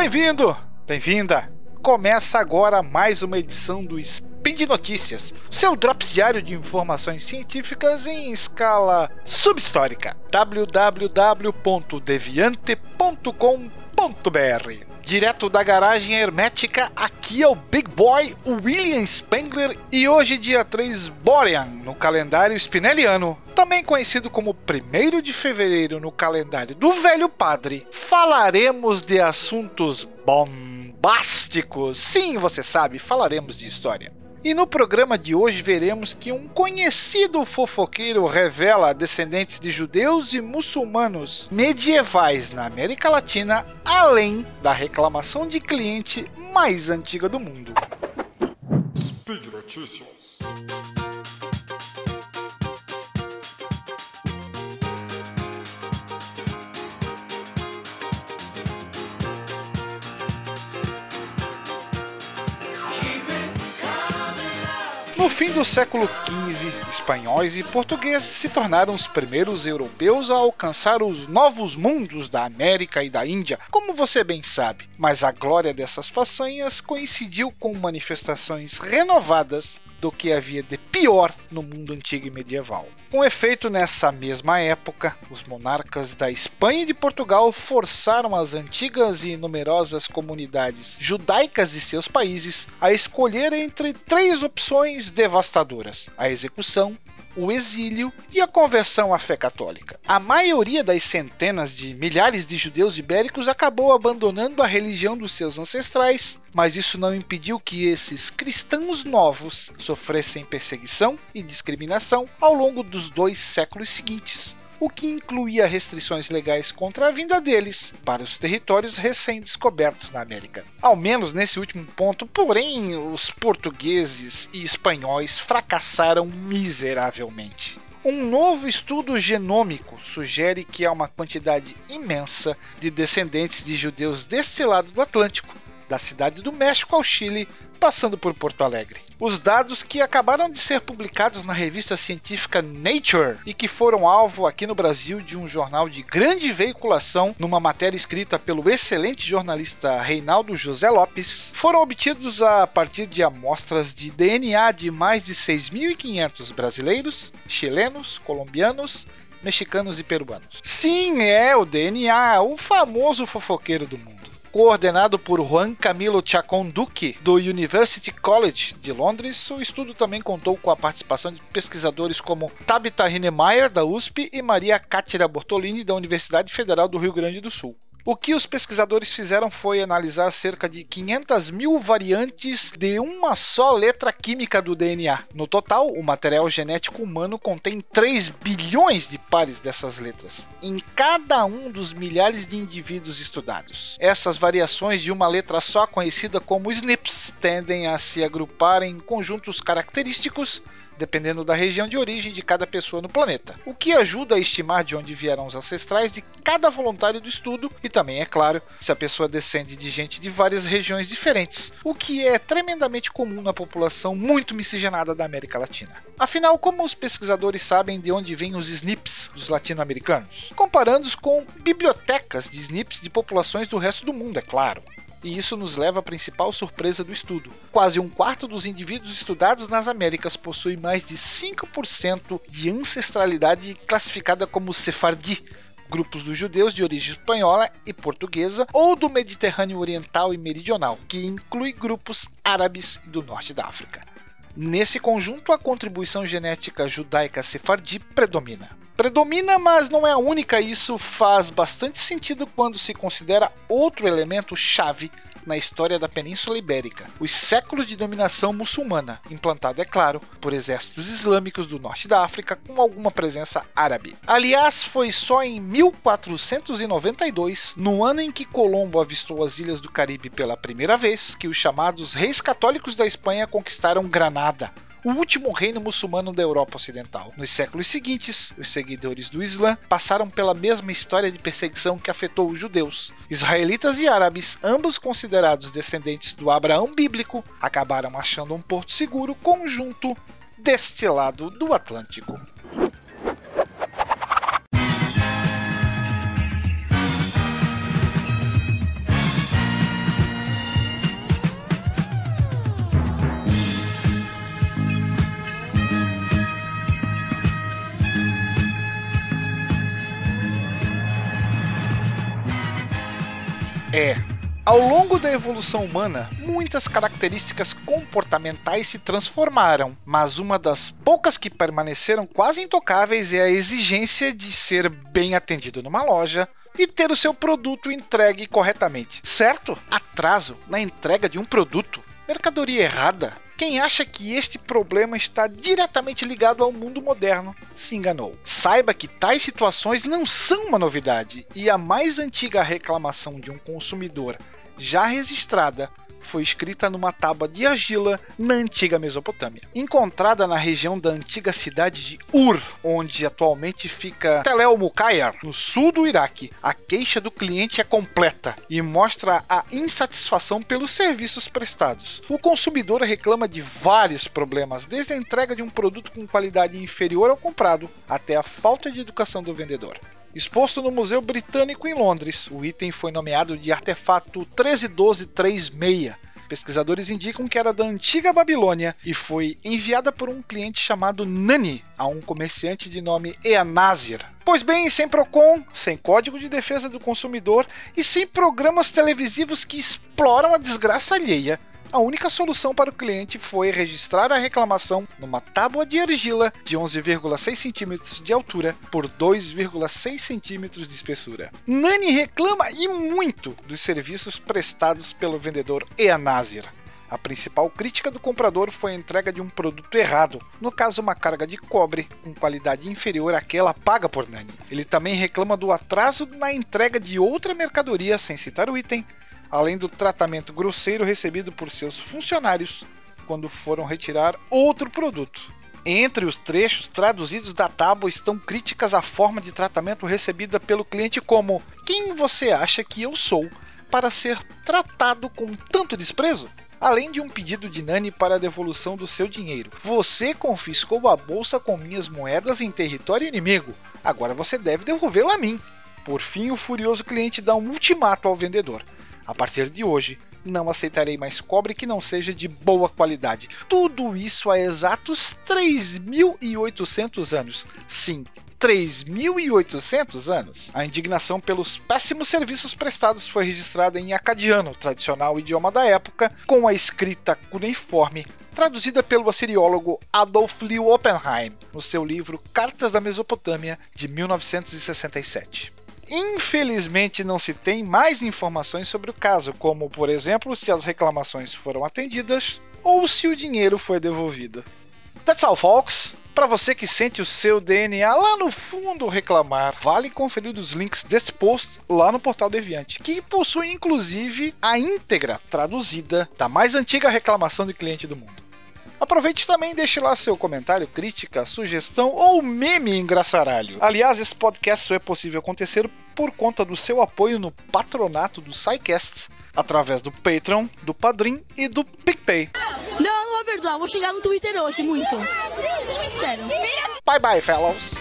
Bem-vindo, bem-vinda. Começa agora mais uma edição do Spin de Notícias, seu drops diário de informações científicas em escala subhistórica. www.deviante.com.br Direto da garagem hermética, aqui é o Big Boy William Spengler e hoje, dia 3 Borean, no calendário spinelliano, também conhecido como 1 de fevereiro no calendário do Velho Padre, falaremos de assuntos bombásticos. Sim, você sabe, falaremos de história. E no programa de hoje veremos que um conhecido fofoqueiro revela descendentes de judeus e muçulmanos medievais na América Latina, além da reclamação de cliente mais antiga do mundo. Speed Notícias. No fim do século XV, espanhóis e portugueses se tornaram os primeiros europeus a alcançar os novos mundos da América e da Índia, como você bem sabe. Mas a glória dessas façanhas coincidiu com manifestações renovadas do que havia de pior no mundo antigo e medieval. Com efeito, nessa mesma época, os monarcas da Espanha e de Portugal forçaram as antigas e numerosas comunidades judaicas de seus países a escolher entre três opções devastadoras: a execução, o exílio e a conversão à fé católica. A maioria das centenas de milhares de judeus ibéricos acabou abandonando a religião dos seus ancestrais, mas isso não impediu que esses cristãos novos sofressem perseguição e discriminação ao longo dos dois séculos seguintes o que incluía restrições legais contra a vinda deles para os territórios recém-descobertos na América. Ao menos nesse último ponto, porém, os portugueses e espanhóis fracassaram miseravelmente. Um novo estudo genômico sugere que há uma quantidade imensa de descendentes de judeus desse lado do Atlântico, da cidade do México ao Chile, passando por Porto Alegre. Os dados que acabaram de ser publicados na revista científica Nature e que foram alvo aqui no Brasil de um jornal de grande veiculação numa matéria escrita pelo excelente jornalista Reinaldo José Lopes, foram obtidos a partir de amostras de DNA de mais de 6.500 brasileiros, chilenos, colombianos, mexicanos e peruanos. Sim, é o DNA, o famoso fofoqueiro do mundo coordenado por Juan Camilo Chacon Duque, do University College de Londres. O estudo também contou com a participação de pesquisadores como Tabitha Hinemeyer, da USP, e Maria Cátira Bortolini, da Universidade Federal do Rio Grande do Sul. O que os pesquisadores fizeram foi analisar cerca de 500 mil variantes de uma só letra química do DNA. No total, o material genético humano contém 3 bilhões de pares dessas letras, em cada um dos milhares de indivíduos estudados. Essas variações de uma letra só, conhecida como SNPs, tendem a se agrupar em conjuntos característicos dependendo da região de origem de cada pessoa no planeta, o que ajuda a estimar de onde vieram os ancestrais de cada voluntário do estudo e também, é claro, se a pessoa descende de gente de várias regiões diferentes, o que é tremendamente comum na população muito miscigenada da América Latina. Afinal, como os pesquisadores sabem de onde vêm os SNPs dos latino-americanos? Comparando-os com bibliotecas de SNPs de populações do resto do mundo, é claro. E isso nos leva à principal surpresa do estudo. Quase um quarto dos indivíduos estudados nas Américas possui mais de 5% de ancestralidade classificada como sefardi, grupos dos judeus de origem espanhola e portuguesa ou do Mediterrâneo Oriental e Meridional, que inclui grupos árabes do norte da África. Nesse conjunto, a contribuição genética judaica sefardi predomina predomina, mas não é a única. Isso faz bastante sentido quando se considera outro elemento chave na história da Península Ibérica, os séculos de dominação muçulmana, implantado, é claro, por exércitos islâmicos do norte da África com alguma presença árabe. Aliás, foi só em 1492, no ano em que Colombo avistou as ilhas do Caribe pela primeira vez, que os chamados reis católicos da Espanha conquistaram Granada, o último reino muçulmano da Europa Ocidental. Nos séculos seguintes, os seguidores do Islã passaram pela mesma história de perseguição que afetou os judeus. Israelitas e árabes, ambos considerados descendentes do Abraão bíblico, acabaram achando um porto seguro conjunto deste lado do Atlântico. É, ao longo da evolução humana, muitas características comportamentais se transformaram, mas uma das poucas que permaneceram quase intocáveis é a exigência de ser bem atendido numa loja e ter o seu produto entregue corretamente. Certo? Atraso na entrega de um produto, mercadoria errada. Quem acha que este problema está diretamente ligado ao mundo moderno se enganou. Saiba que tais situações não são uma novidade e a mais antiga reclamação de um consumidor já registrada foi escrita numa tábua de argila na antiga Mesopotâmia. Encontrada na região da antiga cidade de Ur, onde atualmente fica Tel El no sul do Iraque, a queixa do cliente é completa e mostra a insatisfação pelos serviços prestados. O consumidor reclama de vários problemas, desde a entrega de um produto com qualidade inferior ao comprado até a falta de educação do vendedor. Exposto no Museu Britânico em Londres, o item foi nomeado de artefato 131236. Pesquisadores indicam que era da antiga Babilônia e foi enviada por um cliente chamado Nani a um comerciante de nome Eanazir. Pois bem, sem Procon, sem Código de Defesa do Consumidor e sem programas televisivos que exploram a desgraça alheia, a única solução para o cliente foi registrar a reclamação numa tábua de argila de 11,6 cm de altura por 2,6 cm de espessura. Nani reclama e muito dos serviços prestados pelo vendedor Eanazir. A principal crítica do comprador foi a entrega de um produto errado, no caso uma carga de cobre com qualidade inferior àquela paga por Nani. Ele também reclama do atraso na entrega de outra mercadoria, sem citar o item, além do tratamento grosseiro recebido por seus funcionários quando foram retirar outro produto. Entre os trechos traduzidos da tábua estão críticas à forma de tratamento recebida pelo cliente como quem você acha que eu sou para ser tratado com tanto desprezo? Além de um pedido de Nani para a devolução do seu dinheiro. Você confiscou a bolsa com minhas moedas em território inimigo. Agora você deve devolvê-la a mim. Por fim, o furioso cliente dá um ultimato ao vendedor. A partir de hoje, não aceitarei mais cobre que não seja de boa qualidade. Tudo isso há exatos 3.800 anos. Sim, 3.800 anos. A indignação pelos péssimos serviços prestados foi registrada em acadiano, tradicional idioma da época, com a escrita cuneiforme traduzida pelo assiriólogo Adolf Liu Oppenheim no seu livro Cartas da Mesopotâmia de 1967. Infelizmente, não se tem mais informações sobre o caso, como, por exemplo, se as reclamações foram atendidas ou se o dinheiro foi devolvido. That's all, folks! Para você que sente o seu DNA lá no fundo reclamar, vale conferir os links desse post lá no portal Deviante, que possui inclusive a íntegra traduzida da mais antiga reclamação de cliente do mundo. Aproveite também e deixe lá seu comentário, crítica, sugestão ou meme engraçaralho. Aliás, esse podcast só é possível acontecer por conta do seu apoio no patronato do SciCast, através do Patreon, do Padrim e do PicPay. Não, não vou perdoar, vou chegar no Twitter hoje, muito. Sério. Bye bye, fellows!